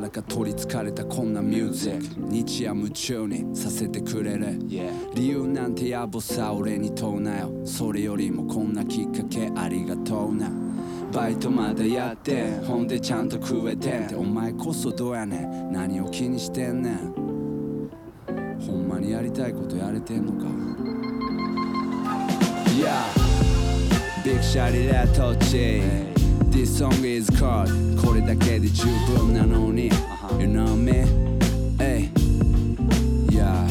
からか取りつかれたこんなミュージック。日夜夢中にさせてくれる。Yeah 理由なんて野暮さ俺に問うなよ。それよりもこんなきっかけありがとうな。バイトまだやってほんでちゃんと食えてって。お前こそどうやねん。何を気にしてんねん。ほんまにやりたいことやれてんのか。Yeah Big Shotty だとち This song is called これだけで十分なのに。You know me? Hey. Yeah.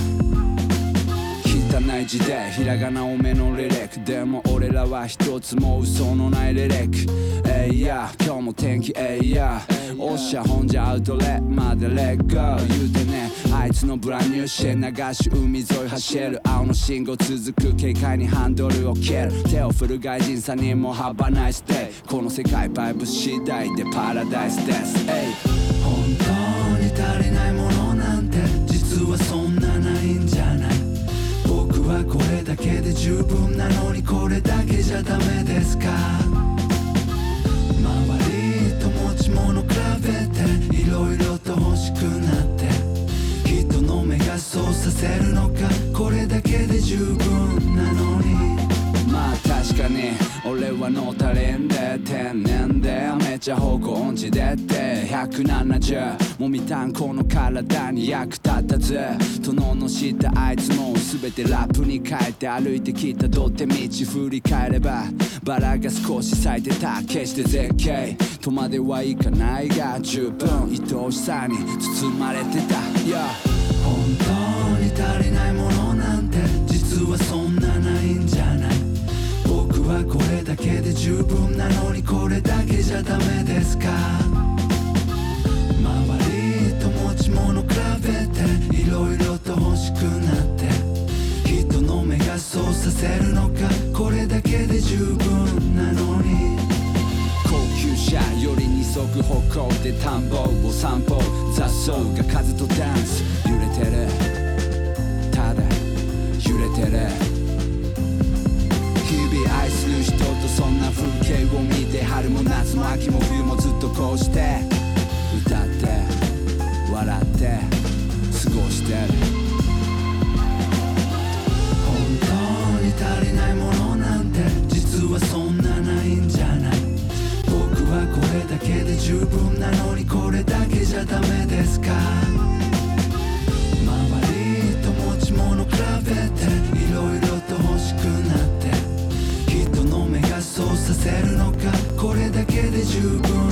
汚い字でひらがな多めのリリック。でも俺らは一つも嘘のないリリック。えいや今日も天気。えいやおっしゃほんじゃアウトレットまでレッゴー。言うてねあいつのブランニューシェ流し海沿い走る青の信号続く軽快にハンドルを蹴る。手を振る外人さんにもハバナイスデイこの世界バイブ次第でパラダイスです。本当に足りないものなんて実はそんなないんじゃない。僕はこれだけで十分なのにこれだけじゃダメですか。周りと持ち物比べていろいろと欲しくなってそうさせるのか。これだけで十分なのに。まあ確かに俺はノータレンで天然でめちゃ方向音痴でって。170もみたんこの体に役立たず。殿の下あいつも全てラップに変えて歩いてきたどって道振り返れば。バラが少し咲いてた決して絶景。とまではいかないが十分。愛おしさに包まれてた。Yeah だけで十分なのにこれだけじゃダメですか？周りと持ち物比べていろいろと欲しくなって人の目がそうさせるのか？これだけで十分なのに。高級車より二足歩行で田んぼを散歩。雑草が風とダンス。揺れてる。ただ揺れてる。愛する人とそんな風景を見て春も夏も秋も冬もずっとこうして歌って笑って過ごして。る本当に足りないものなんて実はそんなないんじゃない。僕はこれだけで十分なのにこれだけじゃダメですか。周りと持ち物比べてせるのかこれだけで十分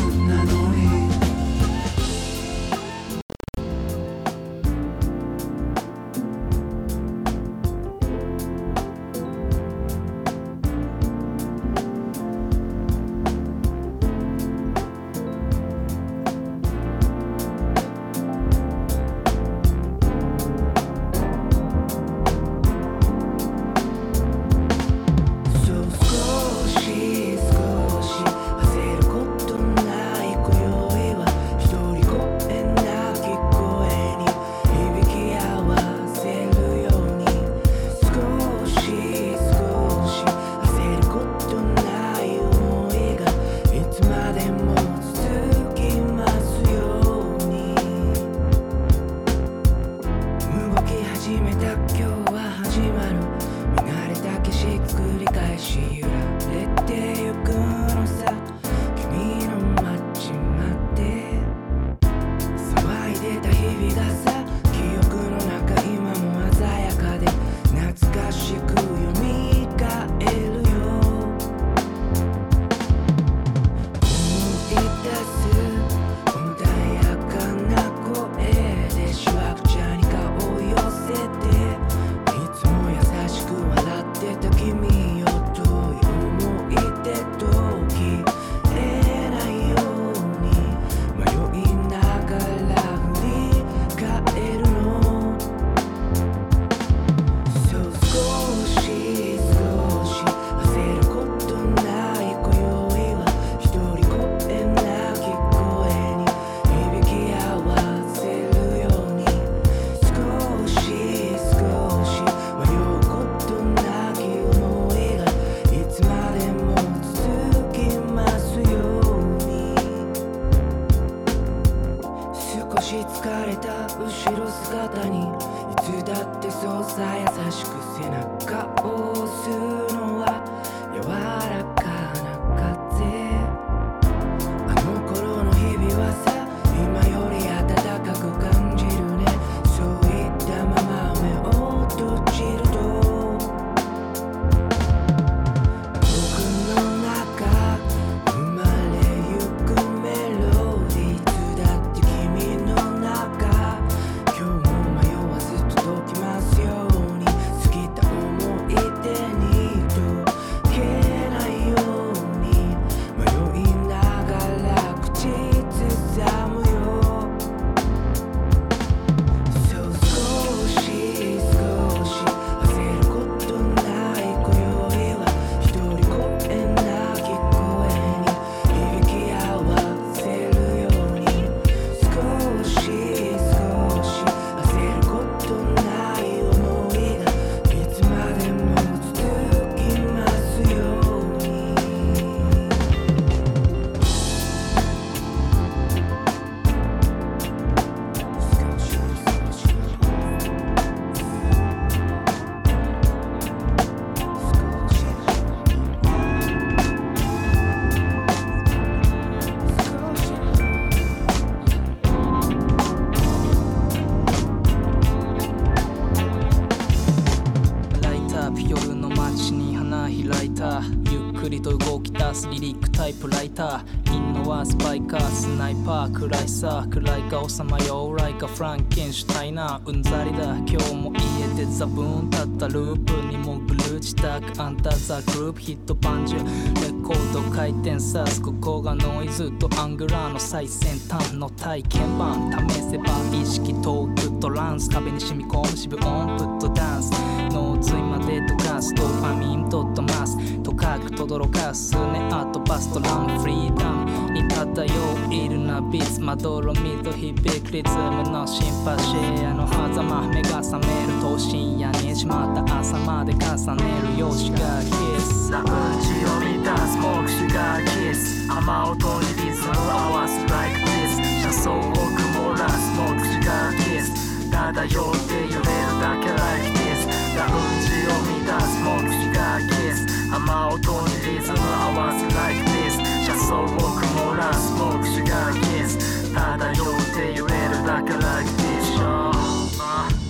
ヒットパンジュレコード回転さすここがノイズとアングラーの最先端の体験版。試せば意識トークトランス。壁に染み込む渋音プットダンス。脳髄まで溶かす。ドーパミンドットマス。とかく轟かすね。あとバストランフリーダム。に漂ういるなビーツまどろみと響くリズムのシンパシーあの狭間目が覚めると深夜にしまった。朝まで重ねるよしがキスラウンジを満たす目視がキス雨音にリズム合わす like this 車窓を曇らす目視がキス漂って揺れるだけ like this ラウンジを満たす目視がキス。雨音にリズム合わせ like this 車窓を曇らす目視がキス。漂って揺れるだけ like this uh.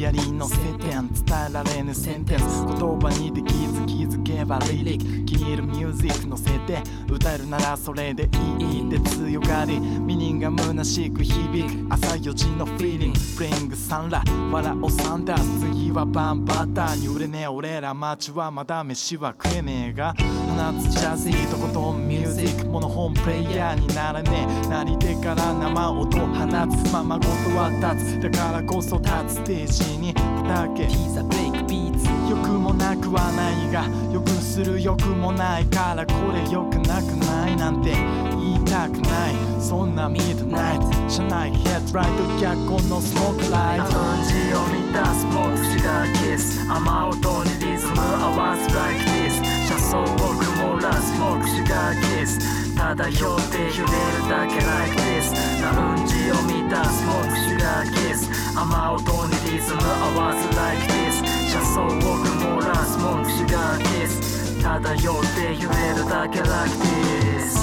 やり乗せてん伝えられぬセンテンス。言葉にできず気づけばリリック気に入るミュージック乗せて歌えるならそれでいいって強がり。ミニンが虚しく響く朝4時のフィーリングプレイングサンラ笑おサンダー次はバンバターに売れねえ俺ら街はまだ飯は食えねえが。放つジャズイとことんミュージック。モノホームプレイヤーにならねえ。なり手から生音放つ。ままごとは立つ。だからこそ立つ。ステージにだけ。ピザベイクビー良くもなくはないが良くする良くもないからこれ良くなくないなんて言いたくない。そんなミッドナイト車内ヘッドライト逆光のスモークライトラウンジを満たす目視がキス。雨音にリズム合わす like this 車窓を曇らす目視がキス。漂って揺れるだけ like this ラウンジを満たす目視がキス。雨音にリズム合わす like this 車窓ラスらす文句しがキス漂って揺れるだけラクティス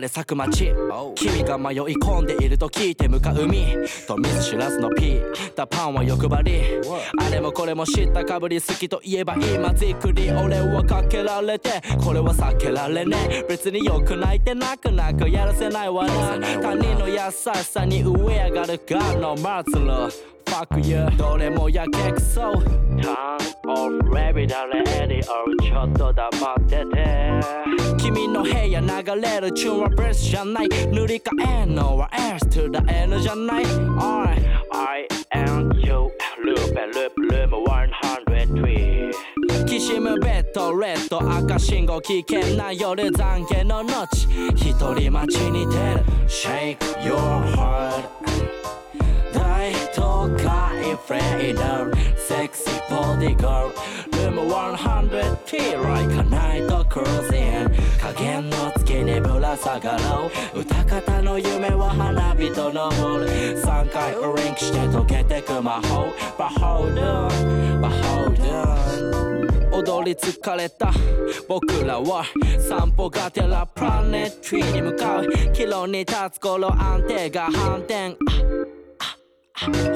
で咲く街。君が迷い込んでいると聞いて向かう海。と見ず知らずのピー。タパンは欲張り。あれもこれも知ったかぶり好きと言えば今じくり俺はかけられて。これは避けられねえ。別によく泣いて泣く泣くやらせないわな。他人の優しさに上上がる God no 末路 Fuck you どれもやけくそ。Turn off レビダレエディオちょっと黙ってて。君の部屋流れるチューンはブレスじゃない。塗り替えんのは S to the N じゃない。I I am you Loop and loop loop 103きしむベッドレッド赤信号危険な夜懺悔の後。一人待ちに出る。Shake your heart 大都会フレーダー Sexy body girl. Room 100T Like a night cruising. 加減の月にぶら下がろう。歌方の夢は花火と登る3回ウリンクして溶けてく魔法。But hold on But hold on. 踊り疲れた。僕らは散歩がてらプラネットリーに向かう。岐路に立つ頃安定が反転。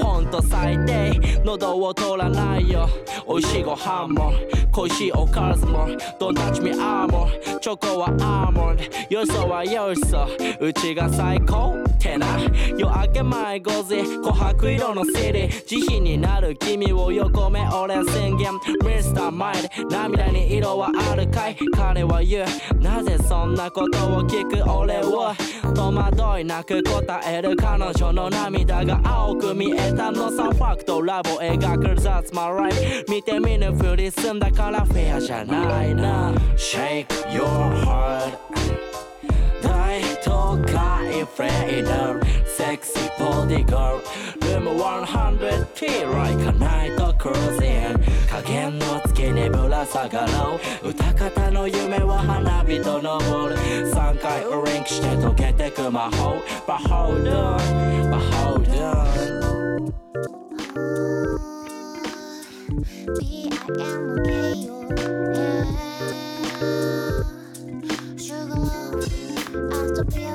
ほんと最低喉を通らないよ。美味しいご飯も恋しいおかずも Don't touch me armor チョコはアーモンドよそはよそ。うちが最高ってな。夜明け前5時琥珀色のシティ慈悲になる君を横目俺宣言。Mr. Mind 涙に色はあるかい。彼は言う。なぜそんなことを聞く俺を？戸惑いなく答える彼女の涙が青く見えたのさファクトラボ描く That's my life 見て見ぬふりすんだからフェアじゃないな Shake your heart. 大都会フレーダー Sexy body girl Room 100T Like a night cruising. 加減の月にぶら下がろう歌方の夢は花火と登る3回ウリンクして溶けてく魔法 But hold Sugar, I still feel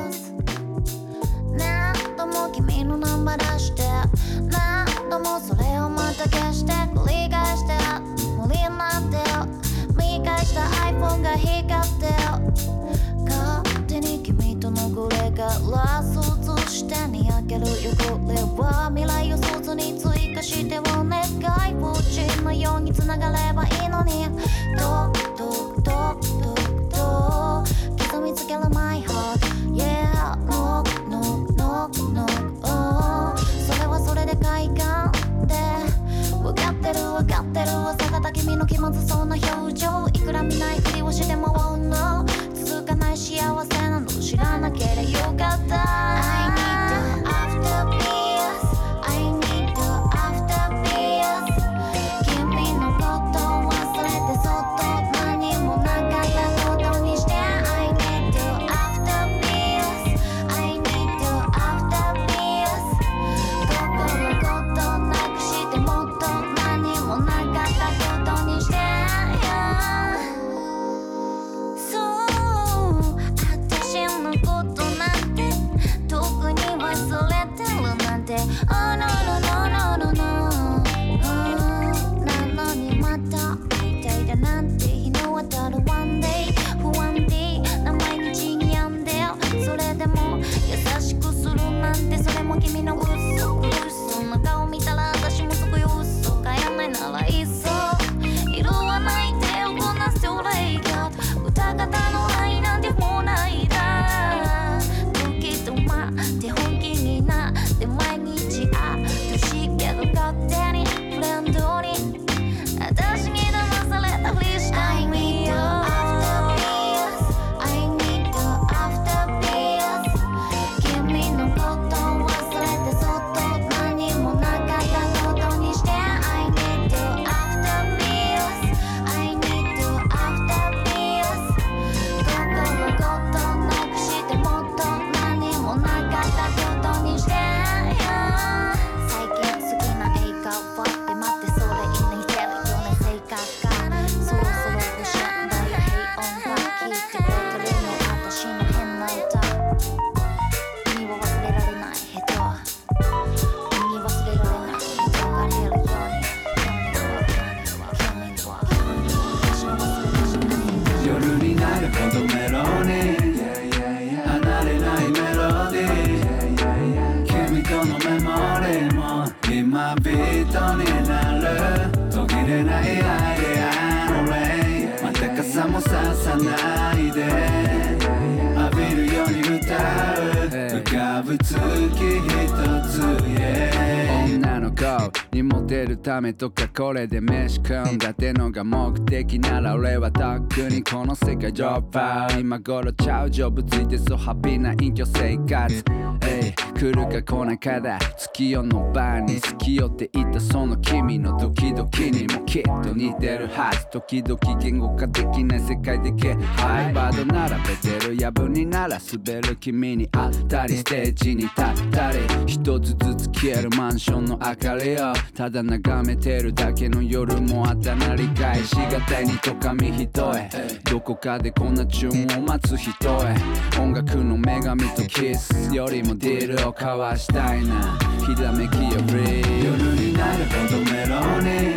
ためとかこれで飯食うんだってのが目的なら俺はとっくにこの世界ドロップアウト今頃ちゃうジョブついてそうハッピーな隠居生活えい来るか来ないかだ月夜の晩に好きよって言ったその君のドキドキにもきっと似てるはず時々言語化できない世界でけハイバード並べてるやぶになら滑る君にあったりステージに立ったり一つずつ消えるマンションの明かりをただ眺めめてるだけの夜もあったなり返しがたいにとかみ一重どこかでこんな注文を待つ人へ。音楽の女神とキスよりもディールを交わしたいな。ひらめきより夜になるほどメロディー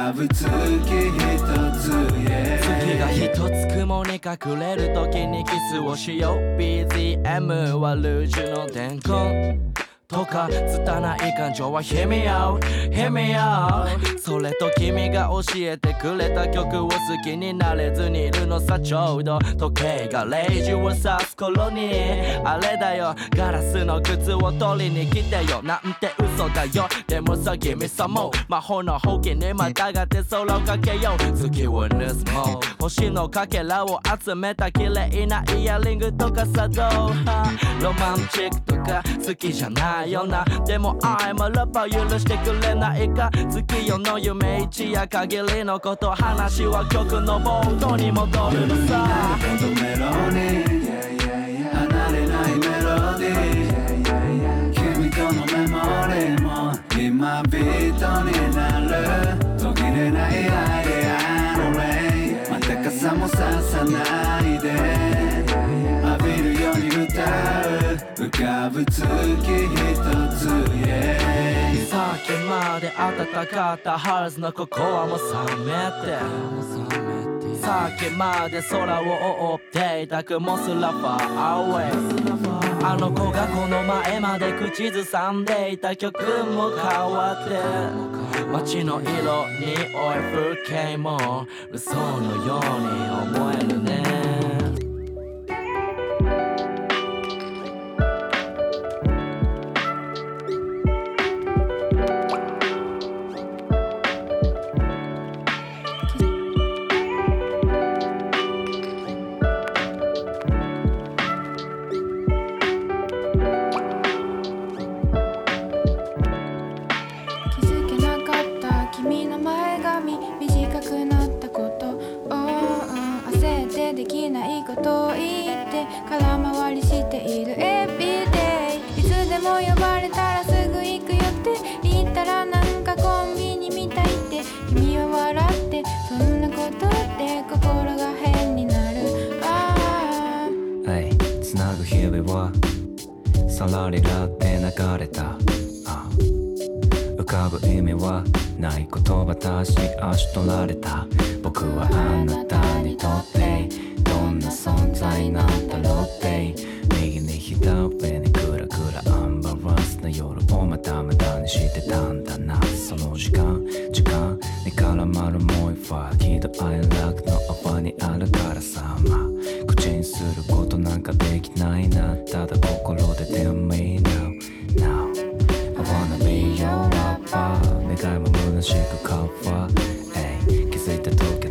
月一つ yeah 月が一つ雲に隠れる時にキスをしよう。BGM はルージュの伝言。とか拙い感情は Hear me out, hear me out それと君が教えてくれた曲を好きになれずにいるのさちょうど時計が0時を指す頃にあれだよガラスの靴を取りに来てよ。なんて嘘だよ。でもさ Give me some more 魔法のほうきにまたがって空をかけよう。月を盗もう。星のかけらを集めた綺麗なイヤリングとかさどうロマンチックとか好きじゃない。よなでも I'm a lover 許してくれないか月夜の夢一夜限りのこと話は曲の冒頭に戻るのさほどメロに離れないメロディー君とのメモリーも今ビートになる途切れないアイデアのレイまた傘もささないで浴びるように歌う浮かぶ月一つへさっきまで暖かったハルズのココアも冷めて。さっきまで空を覆っていた雲すらファーアウェイ。あの子がこの前まで口ずさんでいた曲も変わって。街の色におい風景も嘘のように思えるね。さらりらって流れた。浮かぶ意味はない言葉たし足取られた。僕はあなたにとってどんな存在なんだろうって。右に左にな夜をまた無駄にしてたんだなその時間時間に絡まるもう一ファ喜怒哀楽の泡にあるからさまあ口にすることなんかできないなただ心で Tell me now now I wanna be your lover 願いも虚しくカバー Ay 気づいた。時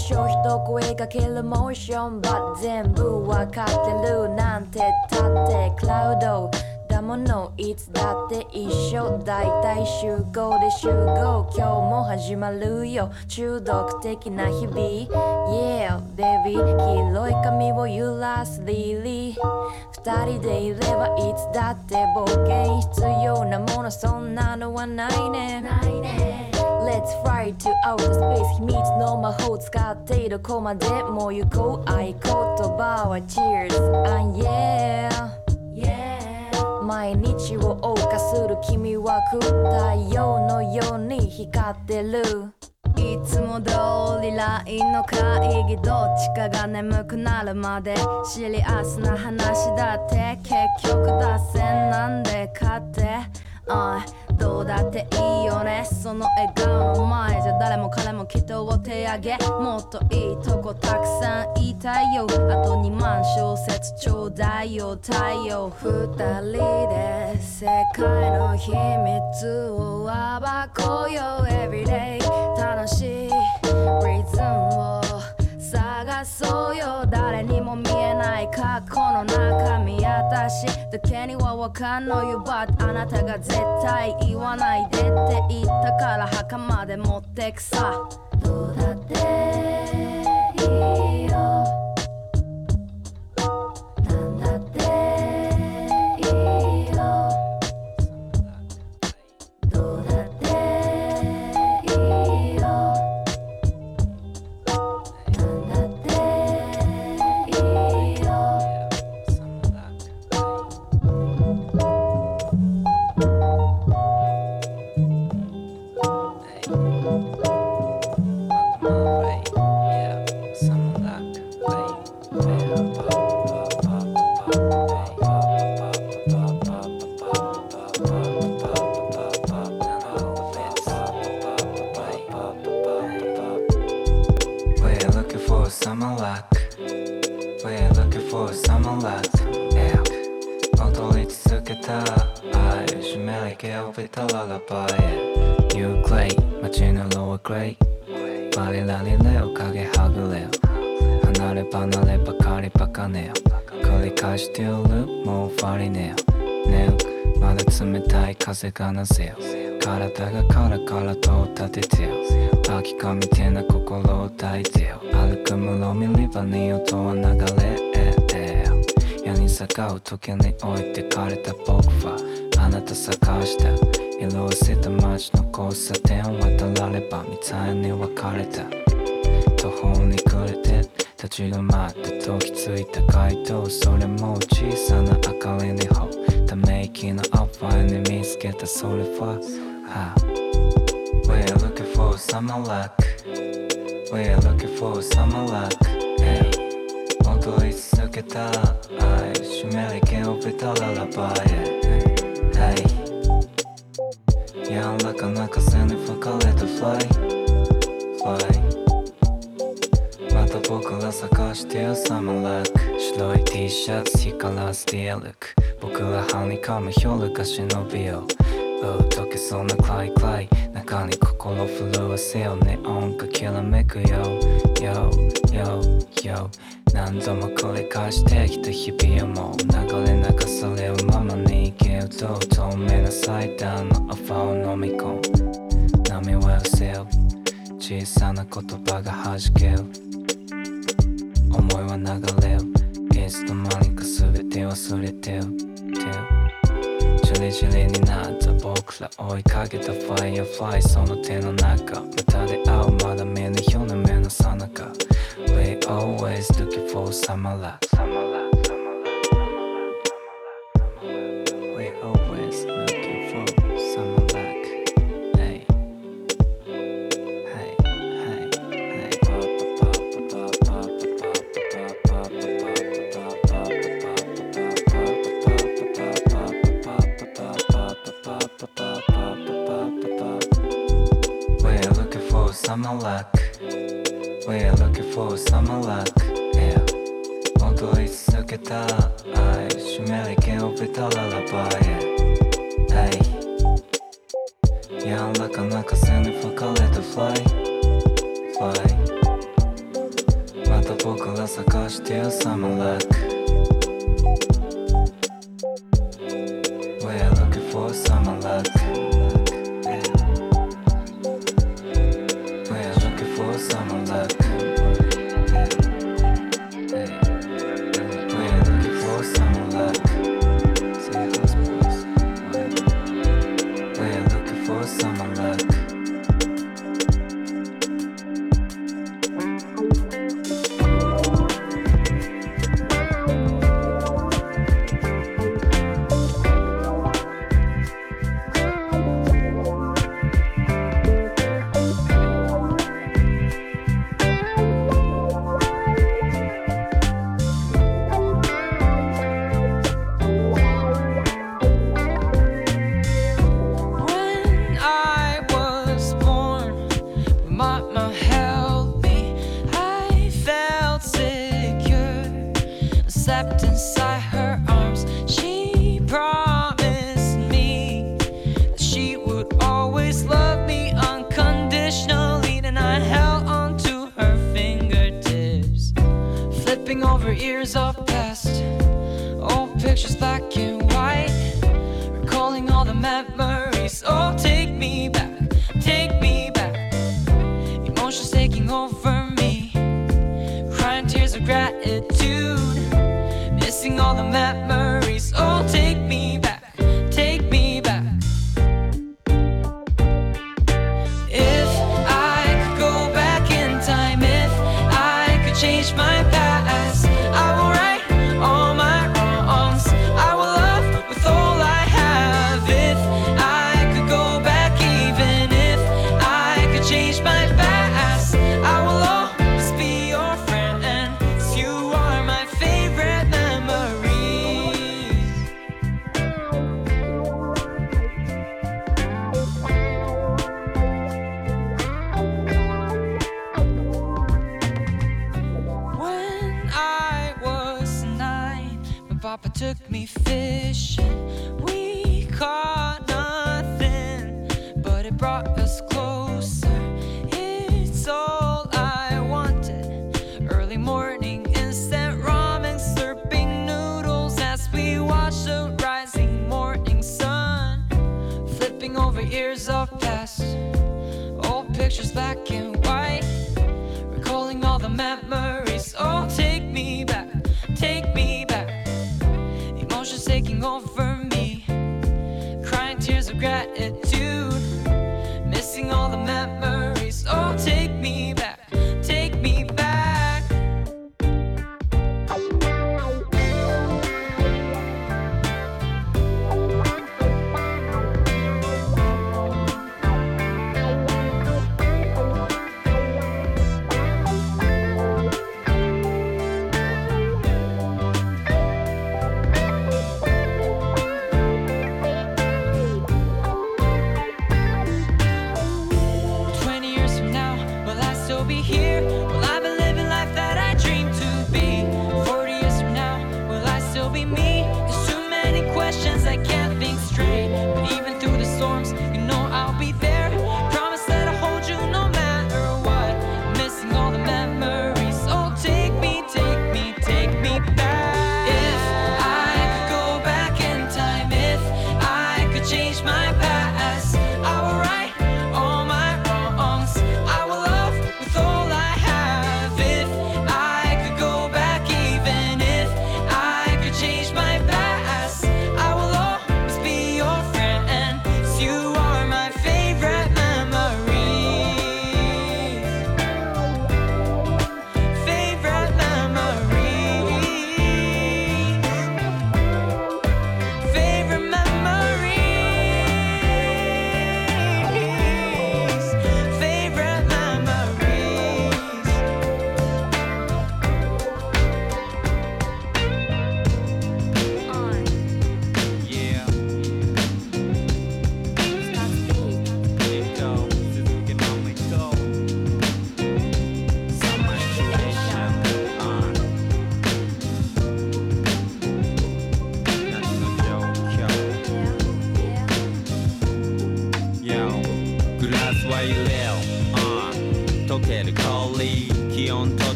ったんでしょ一声かけるモーション。バ全部わかってるなんてたってクラウドだものいつだって一緒。だいたい集合で集合。今日も始まるよ。中毒的な日々。Yeah baby 黄色い髪を揺らすリリー二人でいればいつだって冒険必要なもの。そんなのはないねないね。Let's fly to outer space. 秘密の魔法使ってどこまでも行こう合言葉は Cheers. And yeah yeah. 毎日を謳歌する君は太陽のように光ってるいつも通り LINE の会議どっちかが眠くなるまでシリアスな話だって結局脱線なんでかってあどうだっていいよね。その笑顔の前じゃ誰も彼も人を手上げ。もっといいとこたくさん言いたいよ。あと2万小節ちょうだいよ。太陽二人で世界の秘密を暴こうよ。Everyday 楽しい。リズムをそうよ。誰にも見えない過去の中身私だけにはわかんのよ。But あなたが絶対言わないでって言ったから墓まで持ってくさ。どうだっていい？たい風がなぜよ。体がカラカラ Fly また僕ら探してるサマーラック。白い T シャツ光らせて歩く僕らハニカム夜が忍びよ。う溶けそうなクライクライ。中に心震わせよネオンがきらめくよ。Yo Yo Yo 何度も繰り返してきた日々をもう流れ流されるままに生きると透明な祭壇のアファを飲み込む。波は寄せよ小さな言葉が弾ける思いは流れるいつの間にか全て忘れてるじりじりになった僕ら追いかけたファイアフライ。その手の中。また出会うまだ見ぬ日の目のさなか。We always looking for summer love summer luck We're looking for summer luck Yeah 踊り続けた愛湿り気を帯びたララバイへ Hey 柔らかな風に吹かれた Fly Fly また僕ら探してる Summer luck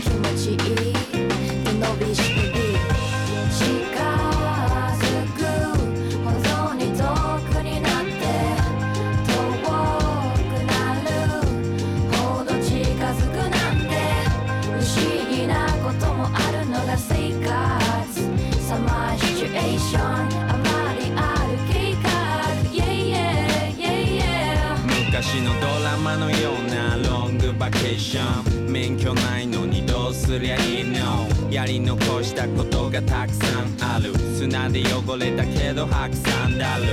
気持ちいいで伸びしてる近づくほどに遠くになって遠くなるほど近づくなんて不思議なこともあるのが生活サマーシチュエーションあまりある計画 Yeah yeah yeah yeah 昔のドラマのようなロングバケーション。免許ないやり残したことがたくさんある。砂で汚れたけど白山だる。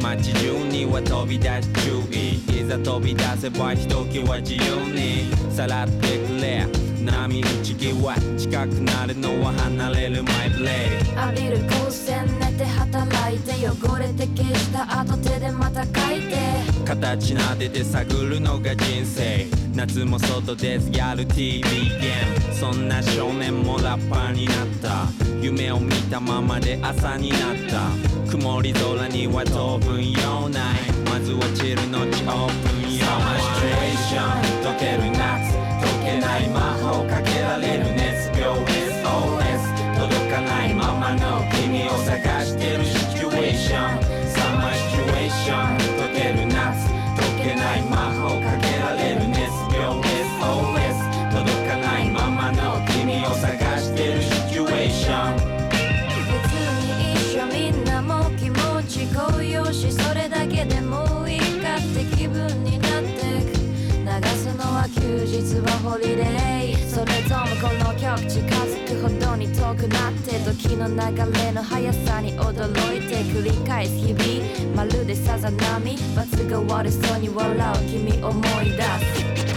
街中には飛び出し注意。いざ飛び出せばひときわ自由にさらってくれ。波打ち際近くなるのは離れるマイブレイ。浴びる光線寝て働いて汚れて消した後手でまた書いて。形なでて探るのが人生。夏も外ですやる TV ゲーム。そんな少年もラッパーになった。夢を見たままで朝になった。曇り空には当分用ない。まず落ちる後オープン用。サマーシチュエーション溶ける夏。溶けない魔法かけられる熱病 SOS 届かないままの君を探してるシチュエーション。サマーシチュエーション時の流れの速さに驚いて繰り返す日々。まるでさざ波。罰が悪そうに笑う君思い出す。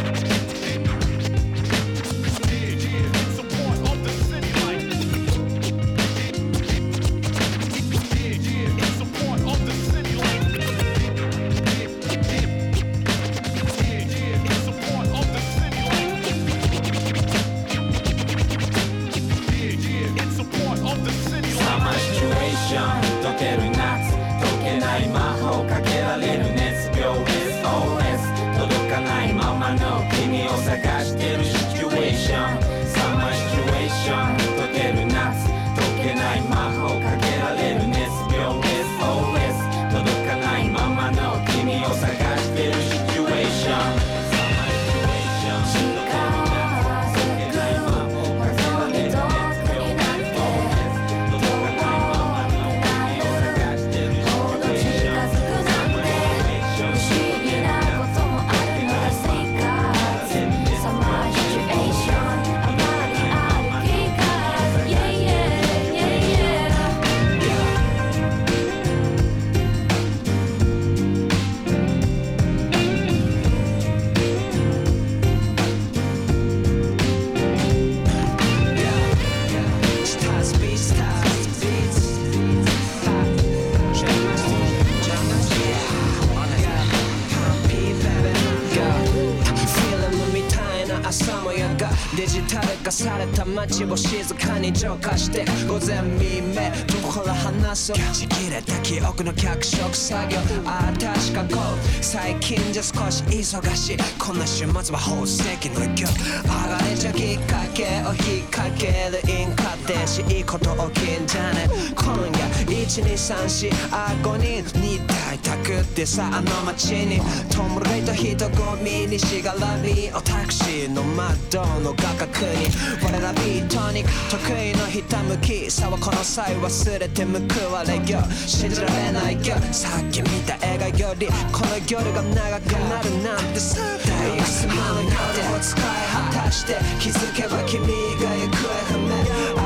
記憶の脚色作業。ああ確かこう。最近じゃ少し忙しい。こんな週末は宝石の勢い剥がれちゃきっかけを引っ掛けるインカテしいいこと起きんじゃね。今夜1234あ5人に大宅ってさあの街に。トムレイと人混みにしがらみ。をタクシーの窓の画角に。我らビートに得意のひたむき。さはこの際忘れて報われよ。信じられないよさっき見た映画よりこの夜が長くなるなんて。さ大学スマの手を使い果たして。気づけば君が行方不明。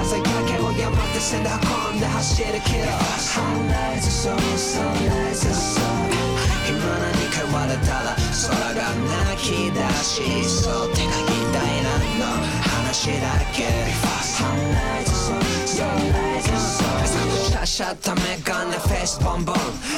朝焼けを山手線で運んで走るけど Sunrise so sunrise so 今何か言われたら空が泣き出しそう。手が痛いなの話だけ。Sunrise so sunrise so シャシャったメガネフェイスボンボン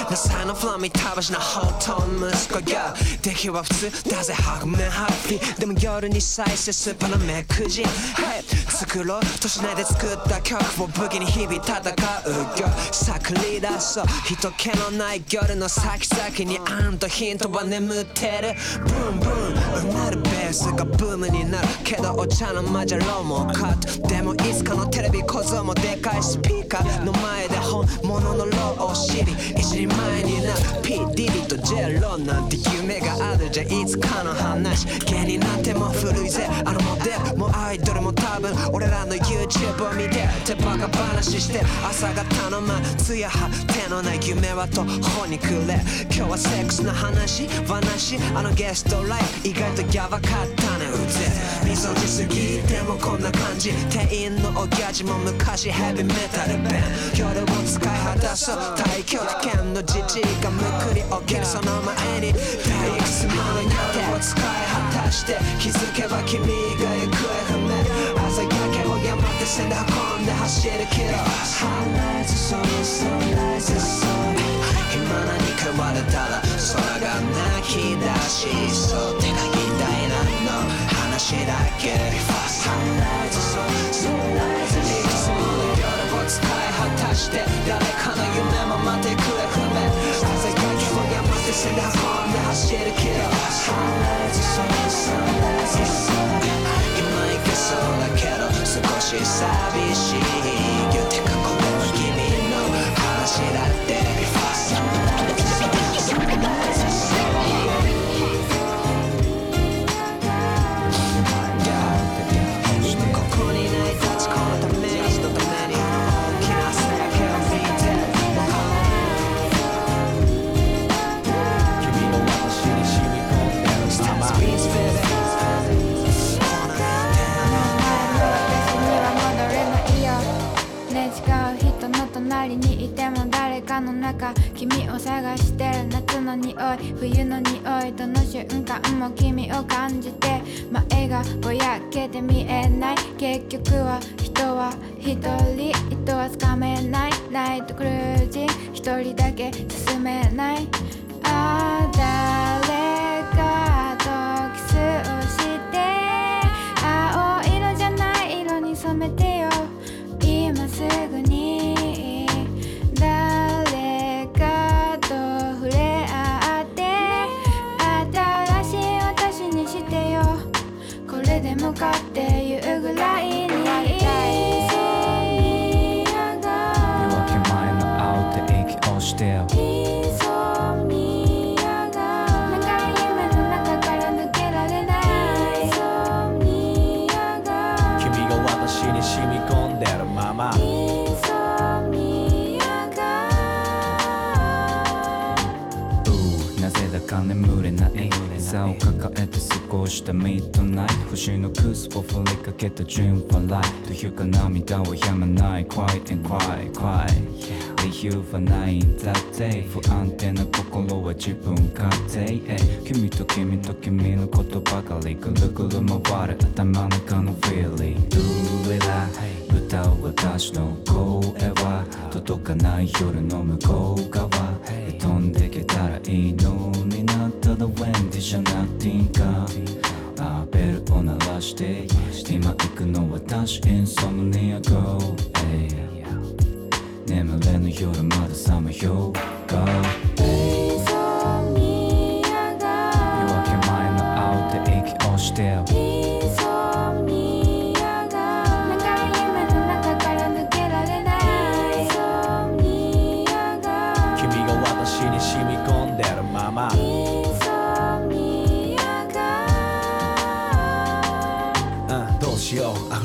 なさのフラミたばしなほとん息子が出来は普通だぜハグメハッピーでも夜に再生スーパーの目くじ Hey 作ろうとしないで作った曲を武器に日々戦うよさくり出そう人気のない夜の先々にあんとヒントは眠ってるブンブンうなるベースがブームになるけどお茶のマジャロもカットでもいつかのテレビ小僧もでかいスピーカーの前で本物のローを知り一人前にな P ディリとジェロなんて夢があるじゃいつかの話芸人なんても古いぜあのモデルもアイドルも多分俺らの YouTube を見ててバカ話して朝方のまつやは手のない夢は途方に暮れ今日はセックスの話話あのゲストライブ意外とヤバかったねうぜみそじすぎてもこんな感じ店員のおギャジも昔ヘビメタルベン夜を使い果たそう太極拳のじじいがむくり起きるその前に大学スマの手を使い果たして気づけば君が行方不明朝焼けを山手線で運んで走るけど Sunrise so sunrise so 今何か言われたら空が泣き出しそう手が痛いなの話だけ Sunrise so sunrise いくつもの夜を使いさして誰かの夢も待ってくれ不明。朝焼けを山手線で運んで走るけど。Sunrise so sunrise so 今行けそうだけど少し寂しい。言ってかこれは君の話だって。の中君を探してる夏の匂い冬の匂いどの瞬間も君を感じて前がぼやけて見えない結局は人は一人人はつかめないナイトクルージン一人だけ進めない。ああだんだって不安定な心は自分勝手君と君と君のことばかりぐるぐる回る。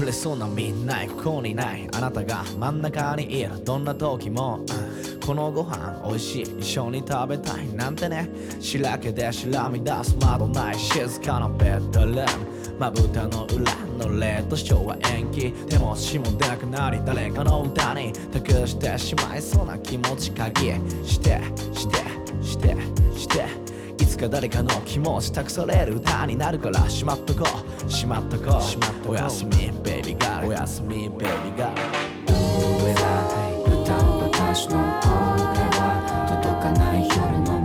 溢れそうなみんなここにない。あなたが真ん中にいる。どんな時も、このご飯美味しい。一緒に食べたい。なんてね。しらけでしらみ出す窓ない。静かなベッドルーム。まぶたの裏のレッドショーは延期。でも血も出なくなり誰かの歌に託してしまいそうな気持ち鍵してしてしてしていつか誰かの気持ち託される歌になるから。しまっとこう。しまっとこう。しまっとこうおやすみベイビーガールおやすみベイビーガール上だ歌う私の声は届かない夜の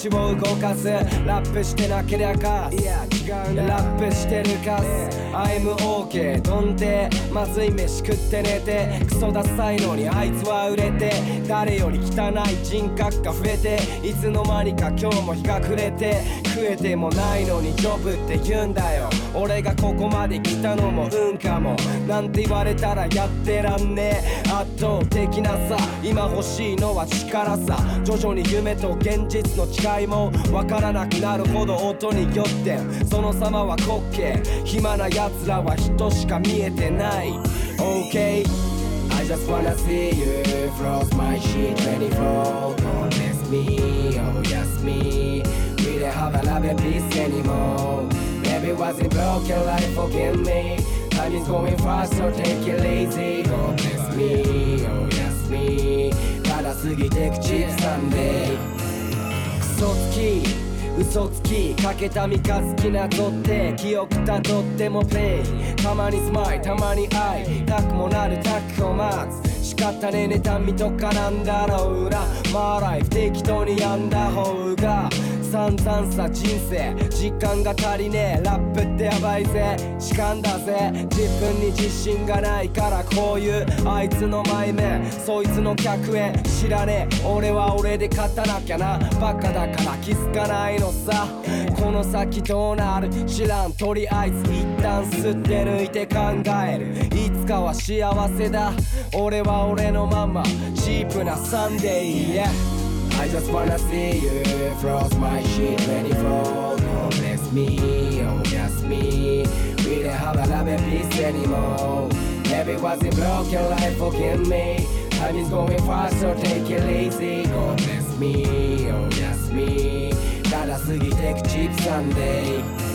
口を動かす。ラップしてなけりゃか。いや違うな。ラップしてるかす。I'm OK どんでまずい飯食って寝て。クソダサいのにあいつは売れて。誰より汚い人格が増えて。いつの間にか今日も日が暮れて。食えてもないのにジョブって言うんだよ。俺がここまで来たのも運かもなんて言われたらやってらんねえ圧倒的なさ今欲しいのは力さ徐々に夢と現実の違いもわからなくなるほど音に酔ってその様は滑稽暇な奴らは人しか見えてない OK I just wanna see you froze my sheet 24 Don't miss me, oh yes me We don't have a love and peace anymore Maybe wasn't broken life, forgive me Time is going fast, so take it easy Don't miss me, oh yes me. ただ過ぎてくチップサンデークソつき嘘つきかけた三日月なぞって記憶たどってもプレイ。たまにスマイたまに愛たくもなるタックを待つ。仕方ねえ妬みとかなんだろうな。マーライフ適当にやんだ方が。散々さ人生時間が足りねえ。ラップってやばいぜ。痴漢だぜ。自分に自信がないからこういう。あいつの前面そいつの客へ。知らねえ。俺は俺で勝たなきゃな。バカだから気づかないのさ。この先どうなる？知らん。とりあえず一旦吸って抜いて考える。いつかは幸せだ。俺は俺のまま。チープなサンデー。Yeah I just wanna see you froze my sheet 24 Don't bless me, oh yes me We don't have a love and peace anymore Maybe was a broken life, forgive me Time is going fast, so take it easy God bless me, oh yes me ただ過ぎてくチップサンデー